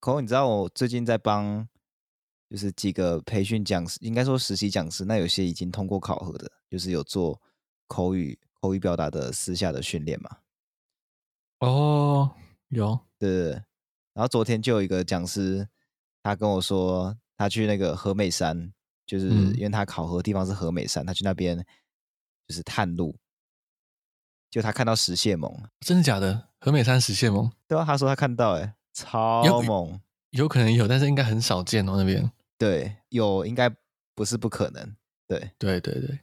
可你知道我最近在帮，就是几个培训讲师，应该说实习讲师，那有些已经通过考核的，就是有做口语口语表达的私下的训练嘛。哦，有，对对对。然后昨天就有一个讲师，他跟我说，他去那个和美山，就是因为他考核的地方是和美山，他去那边就是探路，就他看到石蟹獴，真的假的？和美山石蟹獴？对啊，他说他看到，哎，超猛有，有可能有，但是应该很少见哦，那边。对，有应该不是不可能，对，对对对。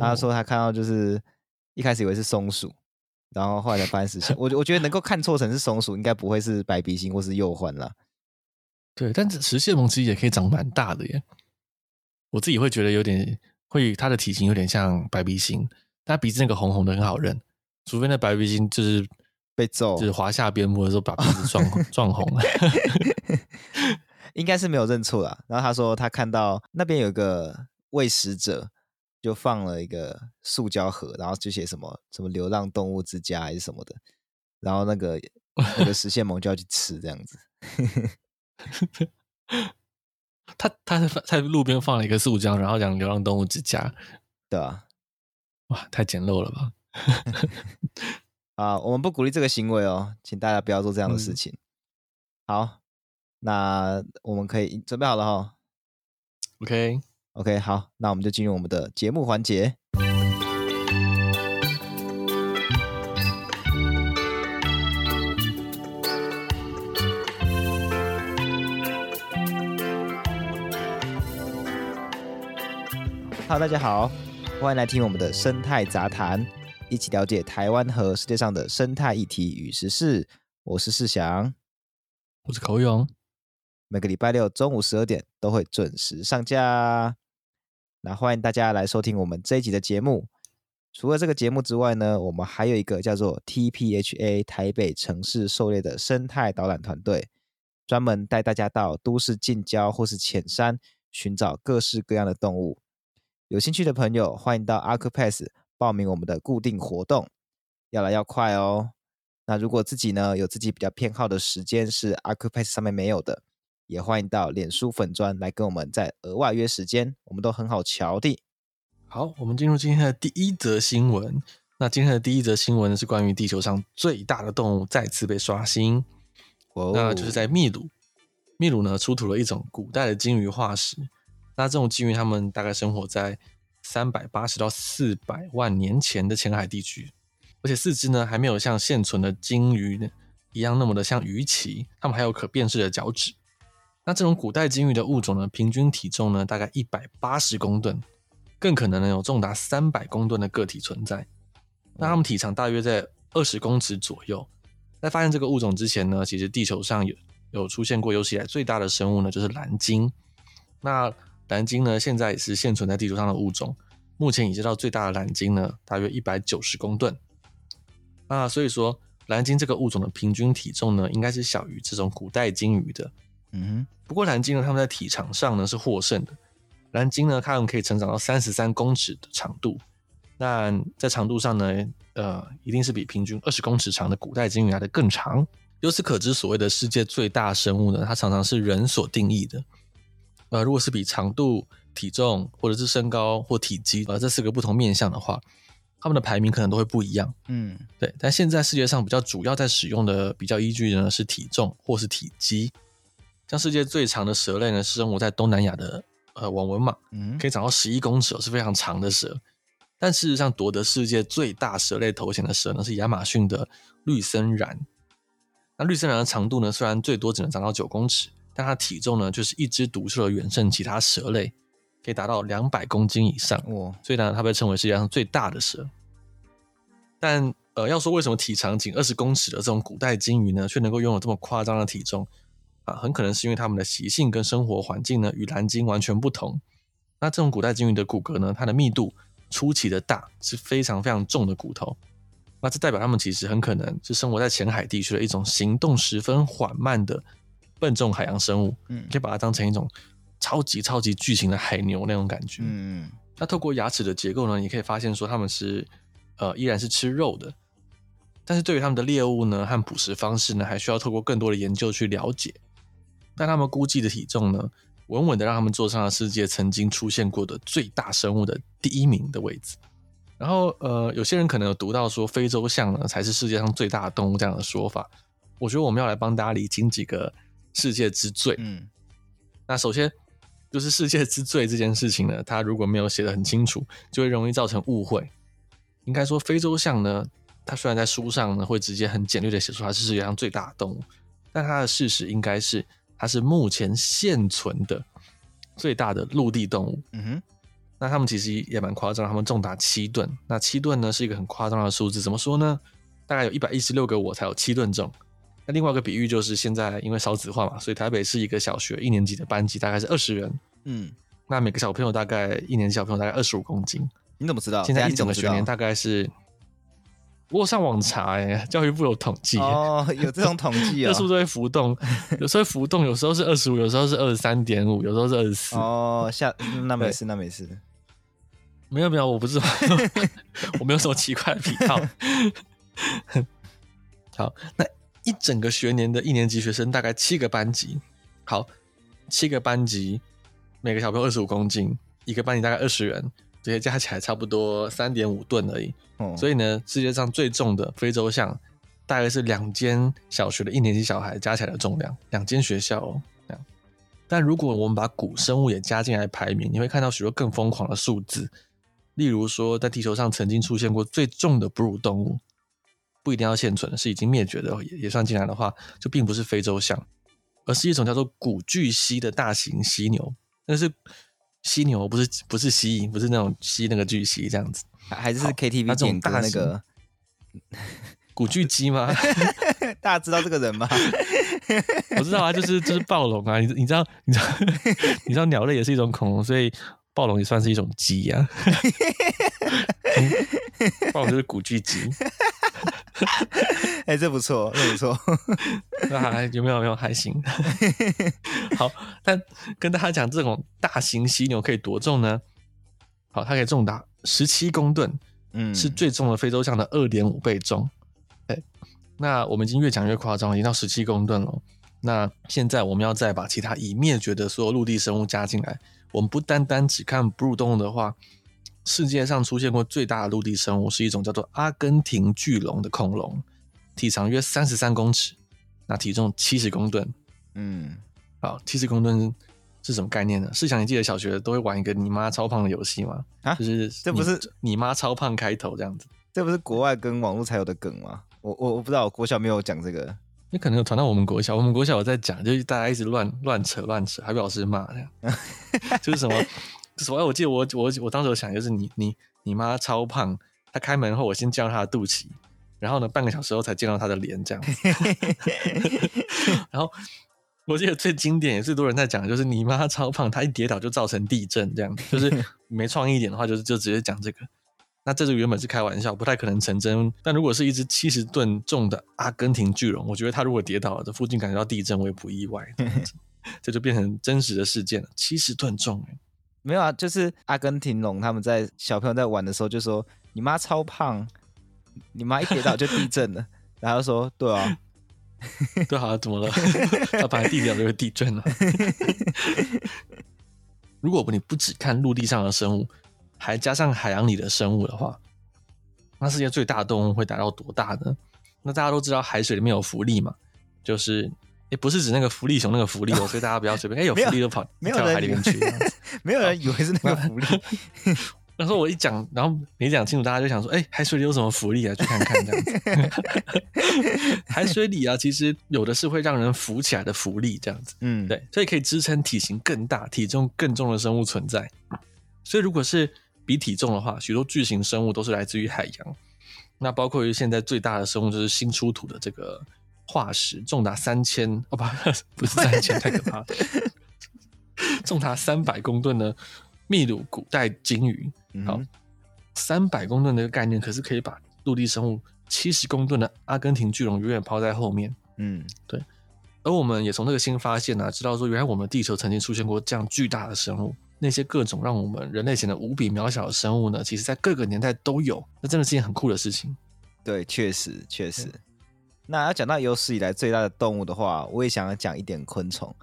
他说他看到就是一开始以为是松鼠。然后后来才发现是蟹，我我觉得能够看错成是松鼠，应该不会是白鼻星或是鼬獾啦。对，但是食蟹獴其实也可以长蛮大的耶。我自己会觉得有点，会它的体型有点像白鼻星，但鼻子那个红红的很好认，除非那白鼻星就是被揍，就是华夏边牧的时候把鼻子撞 撞红了，应该是没有认错啦。然后他说他看到那边有个喂食者。就放了一个塑胶盒，然后就写什么什么流浪动物之家还是什么的，然后那个那个食蟹獴 就要去吃这样子。他他在在路边放了一个塑胶，然后讲流浪动物之家，对啊，哇，太简陋了吧？啊，我们不鼓励这个行为哦，请大家不要做这样的事情。嗯、好，那我们可以准备好了哈、哦。OK。OK，好，那我们就进入我们的节目环节。Hello，大家好，欢迎来听我们的生态杂谈，一起了解台湾和世界上的生态议题与时事。我是世祥，我是口勇，每个礼拜六中午十二点都会准时上架。那欢迎大家来收听我们这一集的节目。除了这个节目之外呢，我们还有一个叫做 TPHA 台北城市狩猎的生态导览团队，专门带大家到都市近郊或是浅山寻找各式各样的动物。有兴趣的朋友，欢迎到 Accupass 报名我们的固定活动，要来要快哦。那如果自己呢有自己比较偏好的时间是 Accupass 上面没有的。也欢迎到脸书粉砖来跟我们再额外约时间，我们都很好瞧的。好，我们进入今天的第一则新闻。那今天的第一则新闻是关于地球上最大的动物再次被刷新，哦、那就是在秘鲁。秘鲁呢出土了一种古代的鲸鱼化石。那这种鲸鱼，它们大概生活在三百八十到四百万年前的浅海地区，而且四肢呢还没有像现存的鲸鱼一样那么的像鱼鳍，它们还有可辨识的脚趾。那这种古代鲸鱼的物种呢，平均体重呢大概一百八十公吨，更可能呢有重达三百公吨的个体存在。那它们体长大约在二十公尺左右。在发现这个物种之前呢，其实地球上有有出现过有史以来最大的生物呢，就是蓝鲸。那蓝鲸呢，现在也是现存在地球上的物种。目前已知到最大的蓝鲸呢，大约一百九十公吨。那所以说，蓝鲸这个物种的平均体重呢，应该是小于这种古代鲸鱼的。嗯哼，不过蓝鲸呢，它们在体长上呢是获胜的。蓝鲸呢，它们可以成长到三十三公尺的长度。那在长度上呢，呃，一定是比平均二十公尺长的古代鲸鱼来的更长。由此可知，所谓的世界最大生物呢，它常常是人所定义的。呃，如果是比长度、体重或者是身高或体积，呃，这四个不同面向的话，它们的排名可能都会不一样。嗯，对。但现在世界上比较主要在使用的比较依据呢，是体重或是体积。像世界最长的蛇类呢，是生活在东南亚的呃网纹蟒，嗯，可以长到十一公尺，是非常长的蛇。但事实上，夺得世界最大蛇类头衔的蛇呢，是亚马逊的绿森蚺。那绿森蚺的长度呢，虽然最多只能长到九公尺，但它体重呢，就是一枝独秀的远胜其他蛇类，可以达到两百公斤以上。哦，所以呢，它被称为世界上最大的蛇。但呃，要说为什么体长仅二十公尺的这种古代鲸鱼呢，却能够拥有这么夸张的体重？啊，很可能是因为它们的习性跟生活环境呢，与蓝鲸完全不同。那这种古代鲸鱼的骨骼呢，它的密度出奇的大，是非常非常重的骨头。那这代表它们其实很可能是生活在浅海地区的一种行动十分缓慢的笨重海洋生物。嗯，可以把它当成一种超级超级巨型的海牛那种感觉。嗯，那透过牙齿的结构呢，你可以发现说它们是呃依然是吃肉的。但是对于它们的猎物呢和捕食方式呢，还需要透过更多的研究去了解。但他们估计的体重呢，稳稳的让他们坐上了世界曾经出现过的最大生物的第一名的位置。然后，呃，有些人可能有读到说非洲象呢才是世界上最大的动物这样的说法。我觉得我们要来帮大家理清几个世界之最。嗯，那首先就是世界之最这件事情呢，它如果没有写的很清楚，就会容易造成误会。应该说，非洲象呢，它虽然在书上呢会直接很简略的写出它是世界上最大的动物，但它的事实应该是它是目前现存的最大的陆地动物。嗯哼，那他们其实也蛮夸张，他们重达七吨。那七吨呢是一个很夸张的数字，怎么说呢？大概有一百一十六个我才有七吨重。那另外一个比喻就是，现在因为少子化嘛，所以台北是一个小学一年级的班级大概是二十人。嗯，那每个小朋友大概一年级小朋友大概二十五公斤。你怎么知道？现在一整个学年大概是，我上网查哎、欸，教育部有统计哦，有这种统计啊，这数都会浮动，有时候浮动，有时候是二十五，有时候是二十三点五，有时候是二十四。哦，下那没事，那没事，没有没有，我不知道，我没有什么奇怪的 癖好。好，那。一整个学年的一年级学生大概七个班级，好，七个班级，每个小朋友二十五公斤，一个班级大概二十人，这些加起来差不多三点五吨而已。哦，所以呢，世界上最重的非洲象，大概是两间小学的一年级小孩加起来的重量，两间学校哦。这样，但如果我们把古生物也加进来排名，你会看到许多更疯狂的数字，例如说，在地球上曾经出现过最重的哺乳动物。不一定要现存，是已经灭绝的也也算进来的话，就并不是非洲象，而是一种叫做古巨蜥的大型犀牛。那是犀牛，不是不是蜥蜴，不是那种蜥那个巨蜥这样子，还是 KTV 点歌那个 古巨基吗？大家知道这个人吗？我知道啊，就是就是暴龙啊，你你知道你知道你知道鸟类也是一种恐龙，所以暴龙也算是一种鸡啊。暴龙就是古巨基。哎、欸，这不错，这不错。那还有没有？没有还行。好，但跟大家讲，这种大型犀牛可以多重呢？好，它可以重达十七公吨，嗯，是最重的非洲象的二点五倍重。哎，那我们已经越讲越夸张，已经到十七公吨了。那现在我们要再把其他已灭绝的所有陆地生物加进来，我们不单单只看哺乳动物的话。世界上出现过最大的陆地生物是一种叫做阿根廷巨龙的恐龙，体长约三十三公尺，那体重七十公吨。嗯，好，七十公吨是什么概念呢？试想你记得小学都会玩一个你妈超胖的游戏吗？啊，就是这不是你妈超胖开头这样子？这不是国外跟网络才有的梗吗？我我我不知道，国小没有讲这个。你可能有传到我们国小，我们国小有在讲，就是大家一直乱乱扯乱扯，还被老师骂这样，就是什么？所以，我记得我我我当时有想，就是你你你妈超胖，她开门后，我先见到她的肚脐，然后呢，半个小时后才见到她的脸，这样。然后我记得最经典也是多人在讲，就是你妈超胖，她一跌倒就造成地震，这样。就是 没创意一点的话，就是就直接讲这个。那这个原本是开玩笑，不太可能成真。但如果是一只七十吨重的阿根廷巨龙，我觉得它如果跌倒了，这附近感觉到地震，我也不意外。这 就变成真实的事件了，七十吨重没有啊，就是阿根廷龙他们在小朋友在玩的时候就说：“你妈超胖，你妈一跌倒就地震了。”然后说：“对啊，对啊，怎么了？他本来地表就会地震了。”如果你不只看陆地上的生物，还加上海洋里的生物的话，那世界最大的动物会达到多大呢？那大家都知道海水里面有浮力嘛，就是。也不是指那个福利熊那个福利哦，所以大家不要随便。哎，有福利都跑跳到海里面去，没有人以为是那个福利。那时候我一讲，然后没讲清楚，大家就想说：哎，海水里有什么福利啊？去看看这样子。海水里啊，其实有的是会让人浮起来的浮力，这样子。嗯，对，所以可以支撑体型更大、体重更重的生物存在。所以如果是比体重的话，许多巨型生物都是来自于海洋。那包括于现在最大的生物就是新出土的这个。化石重达三千哦，不，不是三千，太可怕了。重达三百公吨的秘鲁古代鲸鱼，嗯、好，三百公吨的一个概念，可是可以把陆地生物七十公吨的阿根廷巨龙远远抛在后面。嗯，对。而我们也从这个新发现呢、啊，知道说原来我们地球曾经出现过这样巨大的生物，那些各种让我们人类显得无比渺小的生物呢，其实在各个年代都有。那真的是件很酷的事情。对，确实确实。那要讲到有史以来最大的动物的话，我也想要讲一点昆虫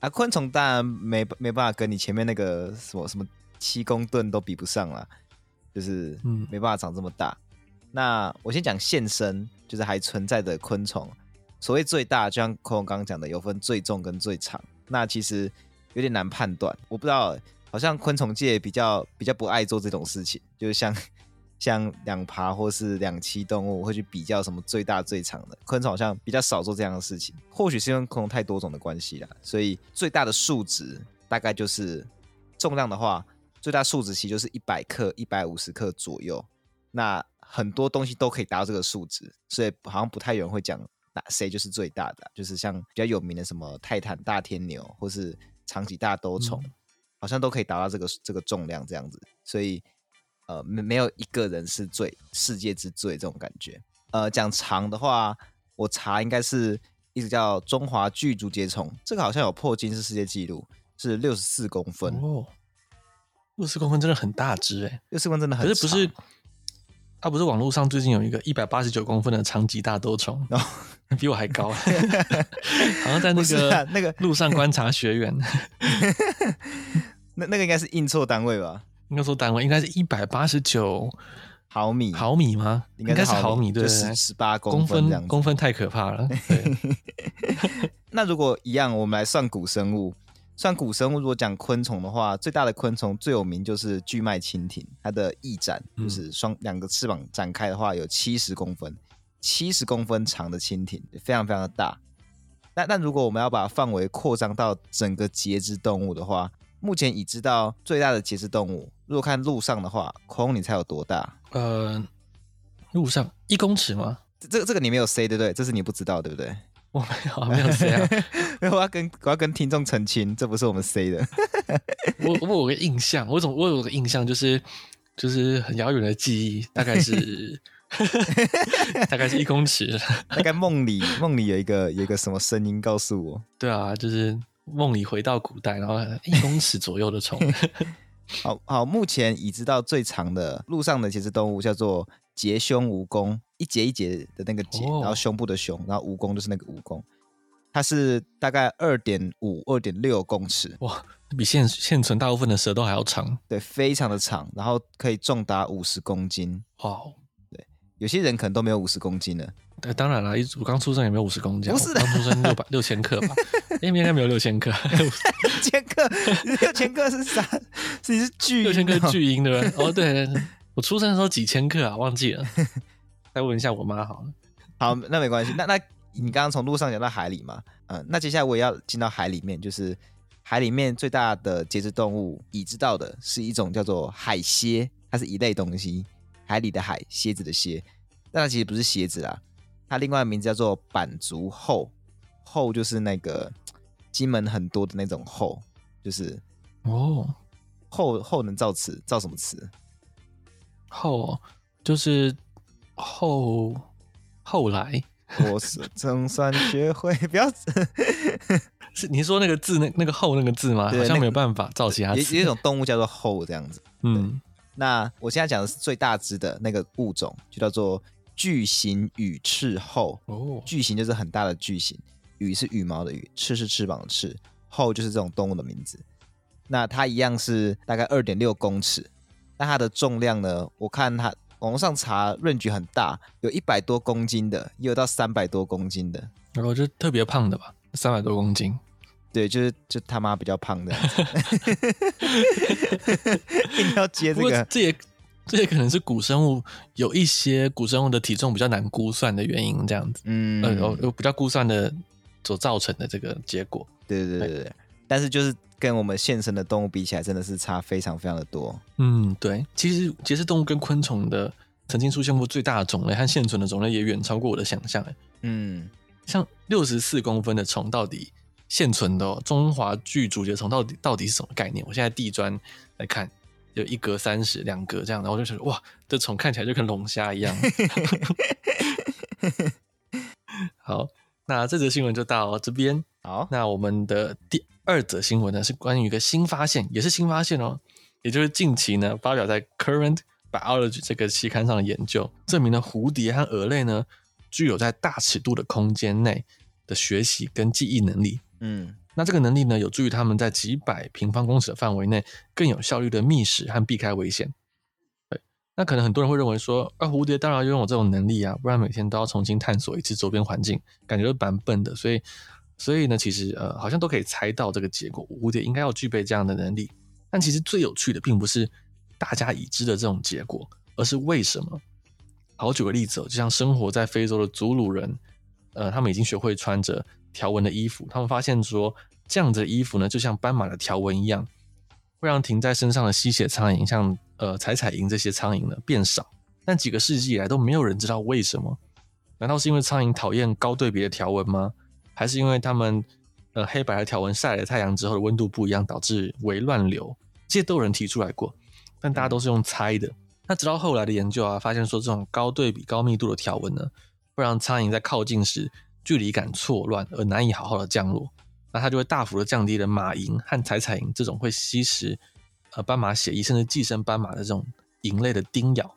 啊。昆虫当然没没办法跟你前面那个什么什么七公吨都比不上了，就是嗯，没办法长这么大。嗯、那我先讲现身，就是还存在的昆虫。所谓最大，就像昆虫刚刚讲的，有分最重跟最长。那其实有点难判断，我不知道，好像昆虫界比较比较不爱做这种事情，就是像。像两爬或是两栖动物会去比较什么最大最长的，昆虫好像比较少做这样的事情，或许是因为昆虫太多种的关系啦，所以最大的数值大概就是重量的话，最大数值其实就是一百克、一百五十克左右。那很多东西都可以达到这个数值，所以好像不太有人会讲哪谁就是最大的，就是像比较有名的什么泰坦大天牛或是长脊大兜虫，嗯、好像都可以达到这个这个重量这样子，所以。呃，没没有一个人是最世界之最这种感觉。呃，讲长的话，我查应该是一直叫中华巨竹节虫，这个好像有破金是世界纪录，是六十四公分哦，六十四公分真的很大只哎，六十四公分真的很大。可是不是，啊不是网络上最近有一个一百八十九公分的长脊大兜虫，哦，比我还高，好像在那个、啊、那个路上观察学员，那那个应该是印错单位吧。应该说单位应该是一百八十九毫米，毫米吗？应该是毫米，对，十十八公分这样子，公分太可怕了。那如果一样，我们来算古生物，算古生物。如果讲昆虫的话，最大的昆虫最有名就是巨脉蜻蜓，它的翼展就是双两个翅膀展开的话有七十公分，七十公分长的蜻蜓，非常非常的大。那那如果我们要把范围扩张到整个节肢动物的话，目前已知道最大的节肢动物，如果看路上的话，空你猜有多大？呃，路上一公尺吗？这个这个你没有 say 对不对？这是你不知道对不对？我没有，没有 say 啊。没有，我要跟我要跟听众澄清，这不是我们 say 的。我我有个印象，我总我有个印象，就是就是很遥远的记忆，大概是 大概是一公尺。大概梦里梦里有一个有一个什么声音告诉我？对啊，就是。梦里回到古代，然后一公尺左右的虫。好好，目前已知道最长的陆上的节肢动物叫做节胸蜈蚣，一节一节的那个节，哦、然后胸部的胸，然后蜈蚣就是那个蜈蚣，它是大概二点五、二点六公尺，哇，比现现存大部分的蛇都还要长，对，非常的长，然后可以重达五十公斤，哇，对，有些人可能都没有五十公斤呢。对，当然了，一我刚出生也没有五十公斤，不是的，刚出生六百六千克吧？应该没有六千克，六千克，六千克是啥？是你是巨六千克巨婴对不对？哦，对，我出生的时候几千克啊，忘记了，再问一下我妈好了。好，那没关系。那那你刚刚从路上讲到海里嘛？嗯，那接下来我也要进到海里面，就是海里面最大的节肢动物，已知道的是一种叫做海蝎，它是一类东西，海里的海，蝎子的蝎，但它其实不是蝎子啦。它另外的名字叫做板足鱟，鱟就是那个金门很多的那种后，就是哦，后后能造词，造什么词？后就是后后来，我是 总算学会，不要 是你说那个字那那个后那个字吗？好像没有办法造其他词。有有一种动物叫做后这样子，嗯，那我现在讲的是最大只的那个物种，就叫做。巨型羽翅后哦，巨型就是很大的巨型，羽是羽毛的羽，翅是翅膀的翅，后就是这种动物的名字。那它一样是大概二点六公尺，那它的重量呢？我看它网络上查，range 很大，有一百多公斤的，也有到三百多公斤的。然后就特别胖的吧，三百多公斤。对，就是就他妈比较胖的。要接这个，这也。这也可能是古生物有一些古生物的体重比较难估算的原因，这样子，嗯，呃，有有比较估算的所造成的这个结果，对对对对。对但是就是跟我们现生的动物比起来，真的是差非常非常的多。嗯，对。其实节肢动物跟昆虫的曾经出现过最大的种类和现存的种类也远超过我的想象。嗯，像六十四公分的虫，到底现存的、哦、中华巨竹节虫到底到底是什么概念？我现在地砖来看。有一格三十，两格这样，然后我就觉得哇，这虫看起来就跟龙虾一样。好，那这则新闻就到这边。好，那我们的第二则新闻呢，是关于一个新发现，也是新发现哦，也就是近期呢发表在《Current Biology 这个期刊上的研究，证明了蝴蝶和蛾类呢，具有在大尺度的空间内的学习跟记忆能力。嗯，那这个能力呢，有助于他们在几百平方公尺的范围内更有效率的觅食和避开危险。那可能很多人会认为说，啊，蝴蝶当然拥有这种能力啊，不然每天都要重新探索一次周边环境，感觉都蛮笨的。所以，所以呢，其实呃，好像都可以猜到这个结果，蝴蝶应该要具备这样的能力。但其实最有趣的，并不是大家已知的这种结果，而是为什么？好，举个例子哦，就像生活在非洲的祖鲁人，呃，他们已经学会穿着条纹的衣服。他们发现说，这样子的衣服呢，就像斑马的条纹一样，会让停在身上的吸血苍蝇，像呃彩彩蝇这些苍蝇呢变少。但几个世纪以来都没有人知道为什么？难道是因为苍蝇讨厌高对比的条纹吗？还是因为它们呃黑白的条纹晒了太阳之后的温度不一样，导致微乱流？这些都有人提出来过，但大家都是用猜的。那直到后来的研究啊，发现说这种高对比、高密度的条纹呢，会让苍蝇在靠近时距离感错乱，而难以好好的降落。那它就会大幅的降低了马蝇和彩彩蝇这种会吸食呃斑马血衣甚至寄生斑马的这种蝇类的叮咬。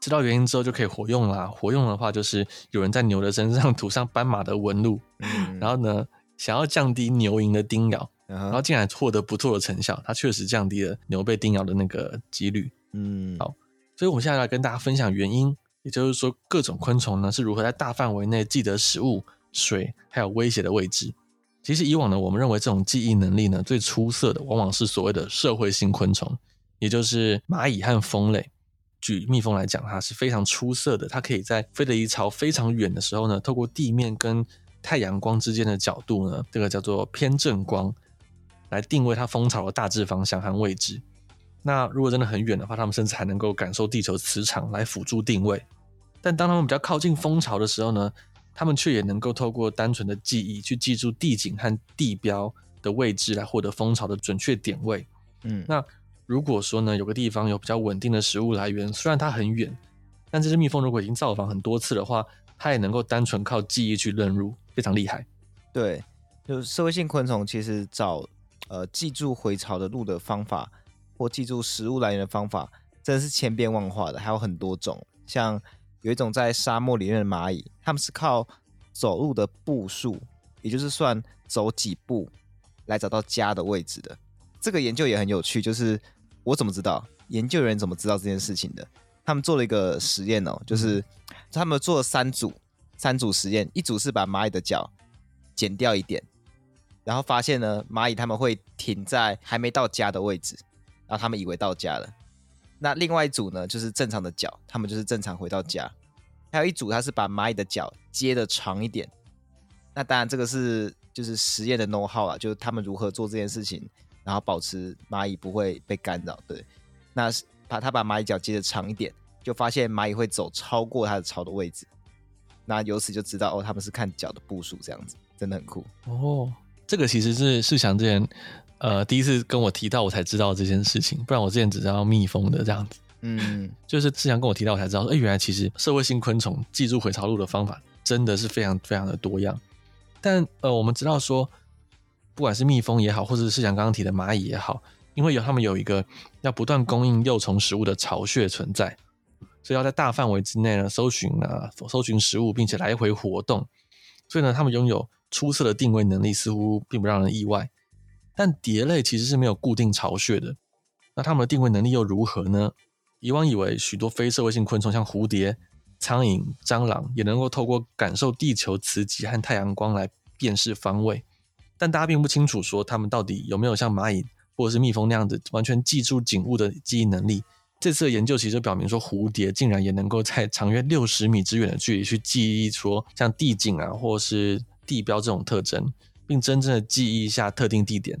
知道原因之后就可以活用啦。活用的话就是有人在牛的身上 涂上斑马的纹路，嗯、然后呢，想要降低牛蝇的叮咬，嗯、然后竟然获得不错的成效。它确实降低了牛被叮咬的那个几率。嗯，好。所以，我们现在来跟大家分享原因，也就是说，各种昆虫呢是如何在大范围内记得食物、水还有威胁的位置。其实，以往呢，我们认为这种记忆能力呢最出色的，往往是所谓的社会性昆虫，也就是蚂蚁和蜂类。举蜜蜂来讲，它是非常出色的，它可以在飞得离巢非常远的时候呢，透过地面跟太阳光之间的角度呢，这个叫做偏振光，来定位它蜂巢的大致方向和位置。那如果真的很远的话，它们甚至还能够感受地球磁场来辅助定位。但当它们比较靠近蜂巢的时候呢，他们却也能够透过单纯的记忆去记住地景和地标的位置来获得蜂巢的准确点位。嗯，那如果说呢，有个地方有比较稳定的食物来源，虽然它很远，但这只蜜蜂如果已经造访很多次的话，它也能够单纯靠记忆去认路，非常厉害。对，就是社会性昆虫其实找呃记住回巢的路的方法。或记住食物来源的方法真的是千变万化的，还有很多种。像有一种在沙漠里面的蚂蚁，它们是靠走路的步数，也就是算走几步来找到家的位置的。这个研究也很有趣，就是我怎么知道？研究人怎么知道这件事情的？他们做了一个实验哦，就是他们做了三组，三组实验，一组是把蚂蚁的脚剪掉一点，然后发现呢，蚂蚁他们会停在还没到家的位置。然后他们以为到家了，那另外一组呢，就是正常的脚，他们就是正常回到家。还有一组，他是把蚂蚁的脚接得长一点。那当然，这个是就是实验的 know how 啊，就是他们如何做这件事情，然后保持蚂蚁不会被干扰。对，那把他把蚂蚁脚接得长一点，就发现蚂蚁会走超过它的巢的位置。那由此就知道哦，他们是看脚的步数这样子，真的很酷哦。这个其实是是想之前。呃，第一次跟我提到，我才知道这件事情，不然我之前只知道蜜蜂的这样子。嗯，就是志祥跟我提到，我才知道说，哎，原来其实社会性昆虫记住回巢路的方法真的是非常非常的多样。但呃，我们知道说，不管是蜜蜂也好，或者是志祥刚刚提的蚂蚁也好，因为有他们有一个要不断供应幼虫食物的巢穴存在，所以要在大范围之内呢搜寻啊，搜寻食物，并且来回活动，所以呢，他们拥有出色的定位能力，似乎并不让人意外。但蝶类其实是没有固定巢穴的，那它们的定位能力又如何呢？以往以为许多非社会性昆虫，像蝴蝶、苍蝇、蟑螂，也能够透过感受地球磁极和太阳光来辨识方位，但大家并不清楚说它们到底有没有像蚂蚁或者是蜜蜂那样子完全记住景物的记忆能力。这次的研究其实表明说，蝴蝶竟然也能够在长约六十米之远的距离去记忆说像地景啊，或是地标这种特征。并真正的记忆一下特定地点。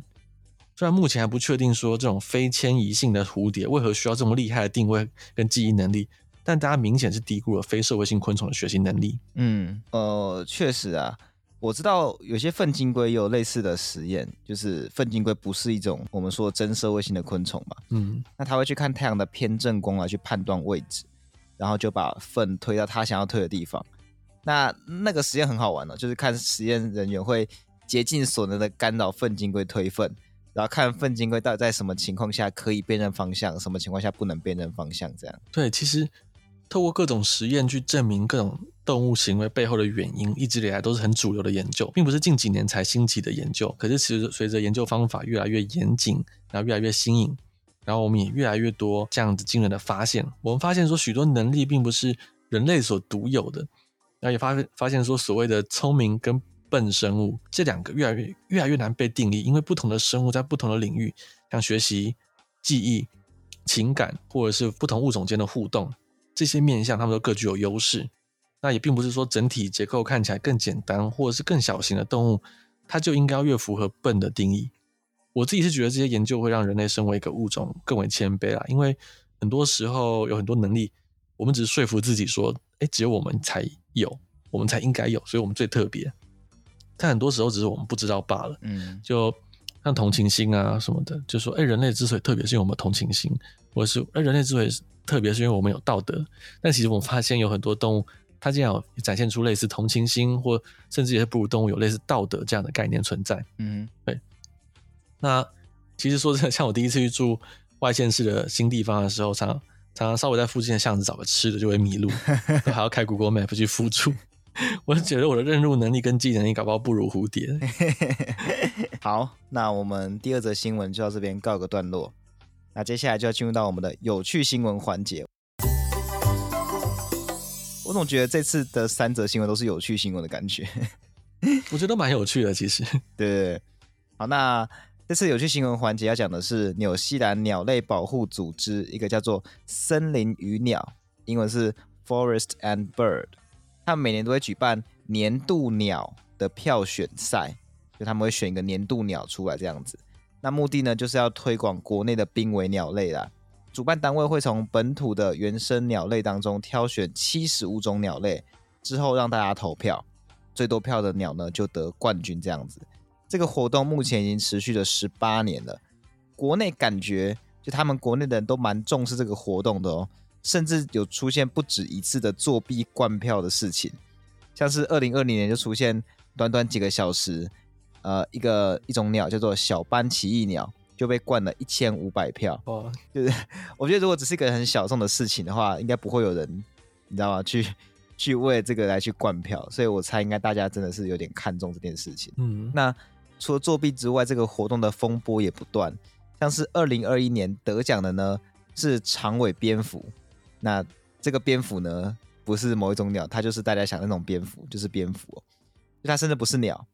虽然目前还不确定说这种非迁移性的蝴蝶为何需要这么厉害的定位跟记忆能力，但大家明显是低估了非社会性昆虫的学习能力。嗯，呃，确实啊，我知道有些粪金龟也有类似的实验，就是粪金龟不是一种我们说的真社会性的昆虫嘛。嗯，那它会去看太阳的偏振光来去判断位置，然后就把粪推到它想要推的地方。那那个实验很好玩呢，就是看实验人员会竭尽所能的干扰粪金龟推粪，然后看粪金龟到底在什么情况下可以辨认方向，什么情况下不能辨认方向，这样。对，其实透过各种实验去证明各种动物行为背后的原因，一直以来都是很主流的研究，并不是近几年才兴起的研究。可是，其实随着研究方法越来越严谨，然后越来越新颖，然后我们也越来越多这样子惊人的发现。我们发现说，许多能力并不是人类所独有的，然后也发发现说，所谓的聪明跟笨生物这两个越来越越来越难被定义，因为不同的生物在不同的领域，像学习、记忆、情感，或者是不同物种间的互动，这些面向，它们都各具有优势。那也并不是说整体结构看起来更简单，或者是更小型的动物，它就应该要越符合笨的定义。我自己是觉得这些研究会让人类身为一个物种更为谦卑啦，因为很多时候有很多能力，我们只是说服自己说，哎，只有我们才有，我们才应该有，所以我们最特别。但很多时候只是我们不知道罢了。嗯，就像同情心啊什么的，就说哎，人类之所以特别，是因为我们有同情心，或者是哎，人类之所以特别，是因为我们有道德。但其实我们发现有很多动物，它竟然有展现出类似同情心，或甚至也是哺乳动物有类似道德这样的概念存在。嗯，对。那其实说真的，像我第一次去住外县市的新地方的时候，常常常稍微在附近的巷子找个吃的就会迷路，都还要开 Google Map 去辅助。我是觉得我的认路能力跟记忆能力搞不好不如蝴蝶。好，那我们第二则新闻就到这边告个段落。那接下来就要进入到我们的有趣新闻环节。我总觉得这次的三则新闻都是有趣新闻的感觉。我觉得蛮有趣的，其实。对对对。好，那这次有趣新闻环节要讲的是纽西兰鸟类保护组织，一个叫做森林与鸟，英文是 Forest and Bird。他们每年都会举办年度鸟的票选赛，就他们会选一个年度鸟出来这样子。那目的呢，就是要推广国内的濒危鸟类啦。主办单位会从本土的原生鸟类当中挑选七十五种鸟类，之后让大家投票，最多票的鸟呢就得冠军这样子。这个活动目前已经持续了十八年了，国内感觉就他们国内的人都蛮重视这个活动的哦。甚至有出现不止一次的作弊灌票的事情，像是二零二零年就出现短短几个小时，呃，一个一种鸟叫做小斑奇异鸟就被灌了一千五百票。哦，就是 我觉得如果只是一个很小众的事情的话，应该不会有人，你知道吗？去去为这个来去灌票，所以我猜应该大家真的是有点看重这件事情。嗯，那除了作弊之外，这个活动的风波也不断，像是二零二一年得奖的呢是长尾蝙蝠。那这个蝙蝠呢，不是某一种鸟，它就是大家想的那种蝙蝠，就是蝙蝠它甚至不是鸟。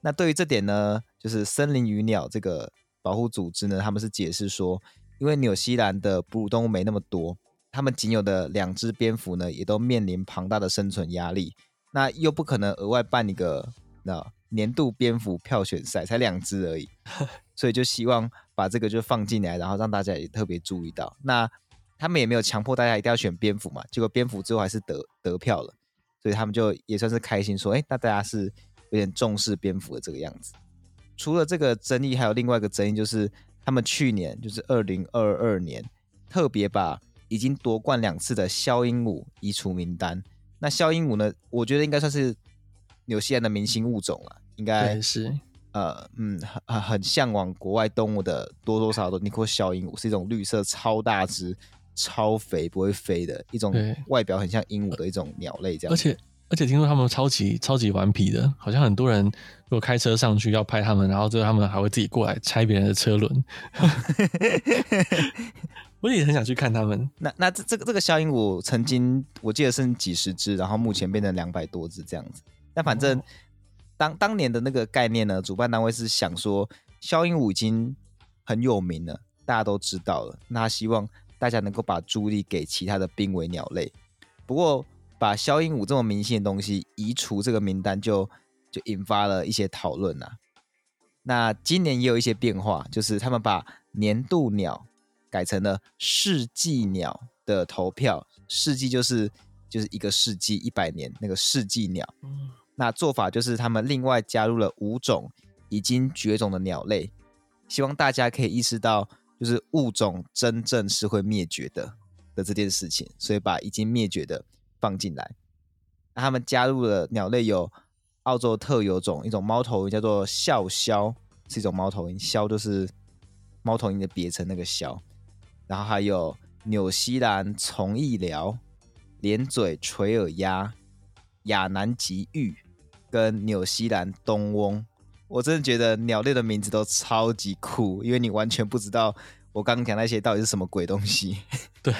那对于这点呢，就是森林与鸟这个保护组织呢，他们是解释说，因为纽西兰的哺乳动物没那么多，他们仅有的两只蝙蝠呢，也都面临庞大的生存压力。那又不可能额外办一个那年度蝙蝠票选赛，才两只而已，所以就希望把这个就放进来，然后让大家也特别注意到。那他们也没有强迫大家一定要选蝙蝠嘛，结果蝙蝠最后还是得得票了，所以他们就也算是开心说，哎，那大家是有点重视蝙蝠的这个样子。除了这个争议，还有另外一个争议，就是他们去年就是二零二二年特别把已经夺冠两次的枭鹦鹉移除名单。那枭鹦鹉呢，我觉得应该算是纽西兰的明星物种了，应该是呃嗯很很向往国外动物的多多少少都你看枭鹦鹉是一种绿色超大只。超肥不会飞的一种外表很像鹦鹉的一种鸟类，这样。而且而且听说他们超级超级顽皮的，好像很多人如果开车上去要拍他们，然后最后他们还会自己过来拆别人的车轮。我也很想去看他们。那那这这个这个小鹦鹉曾经我记得剩几十只，然后目前变成两百多只这样子。那反正当当年的那个概念呢，主办单位是想说小鹦鹉已经很有名了，大家都知道了，那希望。大家能够把注意力给其他的濒危鸟类，不过把消音鹉这么明显的东西移除这个名单就，就就引发了一些讨论呐。那今年也有一些变化，就是他们把年度鸟改成了世纪鸟的投票，世纪就是就是一个世纪一百年那个世纪鸟。那做法就是他们另外加入了五种已经绝种的鸟类，希望大家可以意识到。就是物种真正是会灭绝的的这件事情，所以把已经灭绝的放进来。那他们加入了鸟类有澳洲特有种一种猫头鹰，叫做笑鸮，是一种猫头鹰。鸮就是猫头鹰的别称那个鸮，然后还有纽西兰虫翼寮、连嘴垂耳鸭、亚南极鷸跟纽西兰东翁。我真的觉得鸟类的名字都超级酷，因为你完全不知道我刚刚讲那些到底是什么鬼东西。对，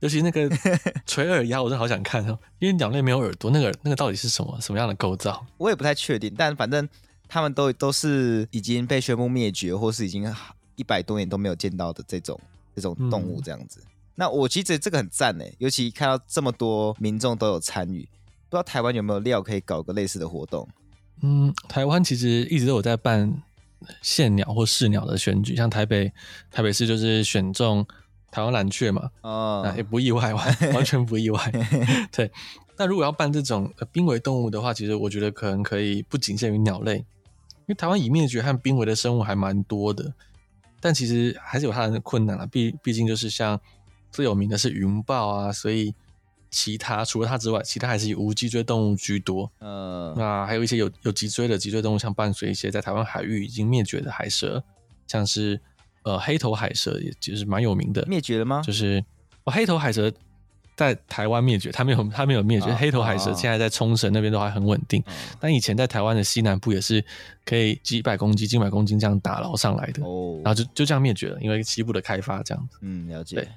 尤其那个 垂耳鸭，我真的好想看哦，因为鸟类没有耳朵，那个那个到底是什么什么样的构造？我也不太确定，但反正他们都都是已经被宣布灭绝，或是已经。一百多年都没有见到的这种这种动物，这样子。嗯、那我其实这个很赞呢，尤其看到这么多民众都有参与，不知道台湾有没有料可以搞个类似的活动？嗯，台湾其实一直都有在办县鸟或市鸟的选举，像台北台北市就是选中台湾蓝雀嘛，哦，那也不意外，完完全不意外。对，那如果要办这种濒危动物的话，其实我觉得可能可以不仅限于鸟类，因为台湾已灭绝和濒危的生物还蛮多的。但其实还是有它的困难了，毕毕竟就是像最有名的是云豹啊，所以其他除了它之外，其他还是以无脊椎动物居多。嗯，那还有一些有有脊椎的脊椎动物，像伴随一些在台湾海域已经灭绝的海蛇，像是呃黑头海蛇，也就是蛮有名的。灭绝了吗？就是哦，黑头海蛇。在台湾灭绝，它没有，它没有灭绝。Oh, 黑头海蛇现在在冲绳那边都还很稳定，oh. 但以前在台湾的西南部也是可以几百公斤、几百公斤这样打捞上来的，oh. 然后就就这样灭绝了，因为西部的开发这样子。嗯，了解。对，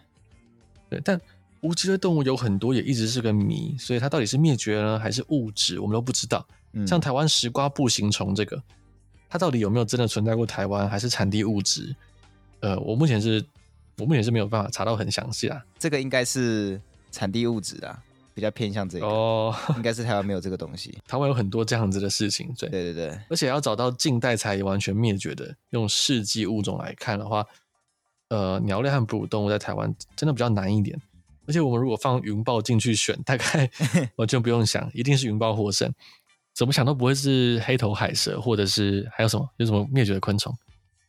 对，但无脊椎动物有很多，也一直是个谜，所以它到底是灭绝了呢，还是物质，我们都不知道。嗯、像台湾石瓜步行虫这个，它到底有没有真的存在过台湾，还是产地物质？呃，我目前是，我目前是没有办法查到很详细啊。这个应该是。产地物质啊，比较偏向这个哦，应该是台湾没有这个东西。台湾有很多这样子的事情，对对对对，而且要找到近代才完全灭绝的，用世纪物种来看的话，呃，鸟类和哺乳动物在台湾真的比较难一点。而且我们如果放云豹进去选，大概 完全不用想，一定是云豹获胜，怎么想都不会是黑头海蛇，或者是还有什么有什么灭绝的昆虫？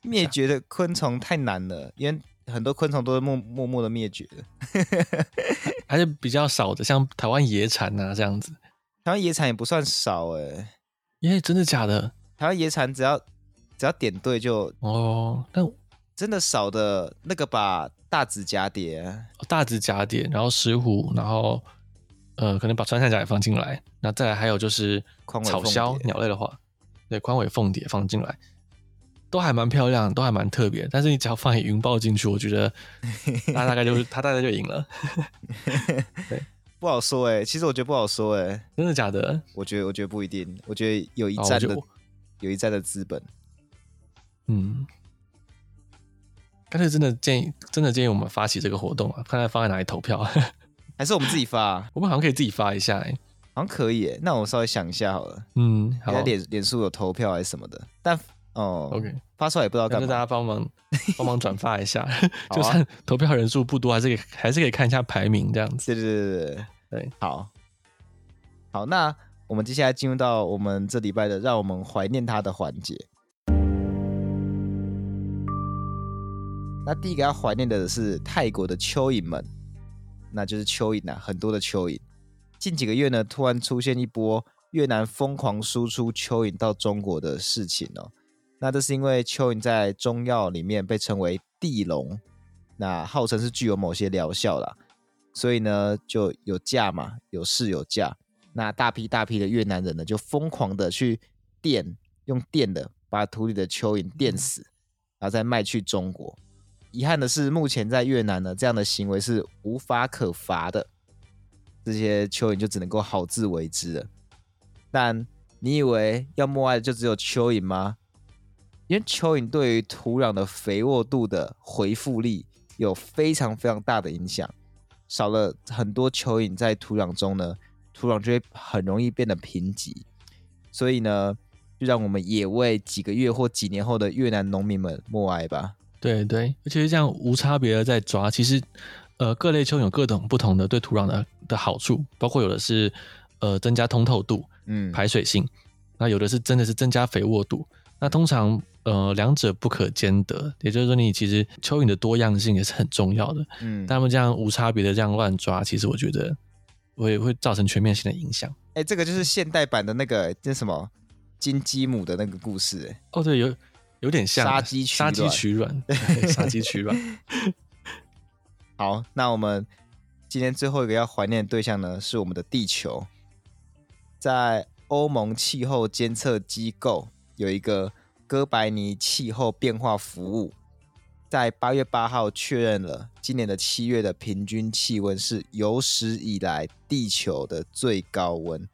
灭绝的昆虫太难了，因为。很多昆虫都是默默默的灭绝的，还是比较少的，像台湾野蚕啊这样子。台湾野蚕也不算少哎、欸，耶，真的假的？台湾野蚕只要只要点对就哦，但真的少的那个吧，大指甲蝶，大指甲蝶，然后石虎，然后呃，可能把穿山甲也放进来，那再来还有就是草鸮鸟类的话，对，宽尾凤蝶放进来。都还蛮漂亮，都还蛮特别，但是你只要放云豹进去，我觉得 他大概就是他大概就赢了。对，不好说哎、欸，其实我觉得不好说哎、欸，真的假的？我觉得我觉得不一定，我觉得有一战的有一战的资本。嗯，干脆真的建议，真的建议我们发起这个活动啊，看看放在哪里投票，还是我们自己发、啊？我们好像可以自己发一下哎、欸，好像可以那我稍微想一下好了。嗯，好，脸脸书有投票还是什么的，但。哦，OK，发出来也不知道干嘛，跟大家帮忙 帮忙转发一下，就算投票人数不多，还是可以还是可以看一下排名这样子。对对对对对，好，好，那我们接下来进入到我们这礼拜的让我们怀念他的环节。那第一个要怀念的是泰国的蚯蚓们，那就是蚯蚓啊，很多的蚯蚓。近几个月呢，突然出现一波越南疯狂输出蚯蚓到中国的事情哦。那这是因为蚯蚓在中药里面被称为地龙，那号称是具有某些疗效啦，所以呢就有价嘛，有市有价。那大批大批的越南人呢就疯狂的去电，用电的把土里的蚯蚓电死，然后再卖去中国。遗憾的是，目前在越南呢这样的行为是无法可罚的，这些蚯蚓就只能够好自为之了。但你以为要默哀就只有蚯蚓吗？因为蚯蚓对于土壤的肥沃度的回复力有非常非常大的影响，少了很多蚯蚓在土壤中呢，土壤就会很容易变得贫瘠。所以呢，就让我们也为几个月或几年后的越南农民们默哀吧。对对，而且这样无差别的在抓，其实呃各类蚯蚓有各种不同的对土壤的的好处，包括有的是呃增加通透度，嗯，排水性，那有的是真的是增加肥沃度，那通常。呃，两者不可兼得，也就是说，你其实蚯蚓的多样性也是很重要的。嗯，但他们这样无差别的这样乱抓，其实我觉得会会造成全面性的影响。哎、欸，这个就是现代版的那个叫什么金鸡母的那个故事、欸。哎，哦，对，有有点像杀鸡取杀鸡取卵，杀鸡取卵。好，那我们今天最后一个要怀念的对象呢，是我们的地球。在欧盟气候监测机构有一个哥白尼气候变化服务，在八月八号确认了今年的七月的平均气温是有史以来地球的最高温。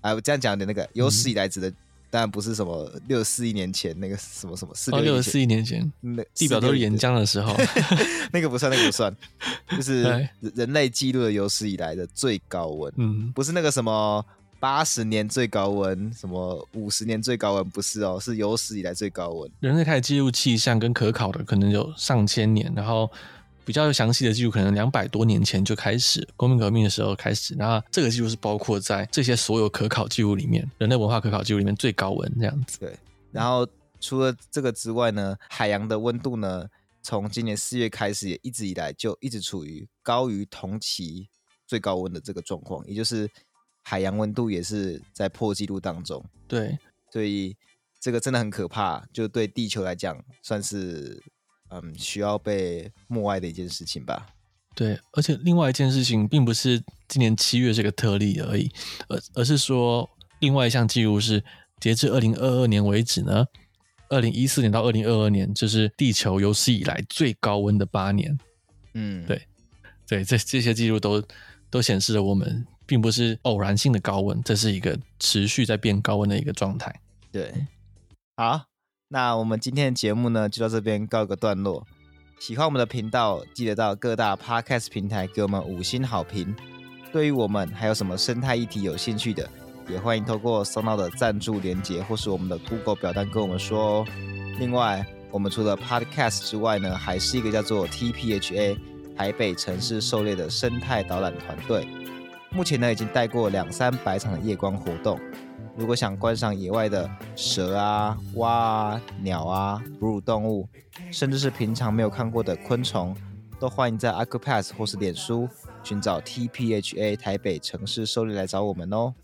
啊，我这样讲的那个有史以来指的。嗯当然不是什么六十四亿年前那个什么什么四六十四亿年前，那地表都是岩浆的时候，那个不算，那个不算，就是人类记录的有史以来的最高温。嗯，不是那个什么八十年最高温，什么五十年最高温，不是哦，是有史以来最高温。人类开始记录气象跟可考的，可能有上千年，然后。比较详细的记录，可能两百多年前就开始，工民革命的时候开始。那这个记录是包括在这些所有可考记录里面，人类文化可考记录里面最高温这样子。对。然后除了这个之外呢，海洋的温度呢，从今年四月开始，也一直以来就一直处于高于同期最高温的这个状况，也就是海洋温度也是在破纪录当中。对。所以这个真的很可怕，就对地球来讲算是。嗯，需要被默哀的一件事情吧。对，而且另外一件事情，并不是今年七月这个特例而已，而而是说，另外一项记录是，截至二零二二年为止呢，二零一四年到二零二二年，就是地球有史以来最高温的八年。嗯，对，对，这这些记录都都显示了我们并不是偶然性的高温，这是一个持续在变高温的一个状态。对，好。那我们今天的节目呢，就到这边告一个段落。喜欢我们的频道，记得到各大 Podcast 平台给我们五星好评。对于我们还有什么生态议题有兴趣的，也欢迎透过 SoundOn 的赞助连接，或是我们的 Google 表单跟我们说哦。另外，我们除了 Podcast 之外呢，还是一个叫做 TPHA 台北城市狩猎的生态导览团队。目前呢，已经带过两三百场的夜光活动。如果想观赏野外的蛇啊、蛙啊、鸟啊、哺乳动物，甚至是平常没有看过的昆虫，都欢迎在 a q u a p a s s 或是脸书寻找 TPHA 台北城市狩猎来找我们哦。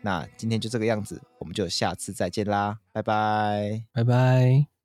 那今天就这个样子，我们就下次再见啦，拜拜，拜拜。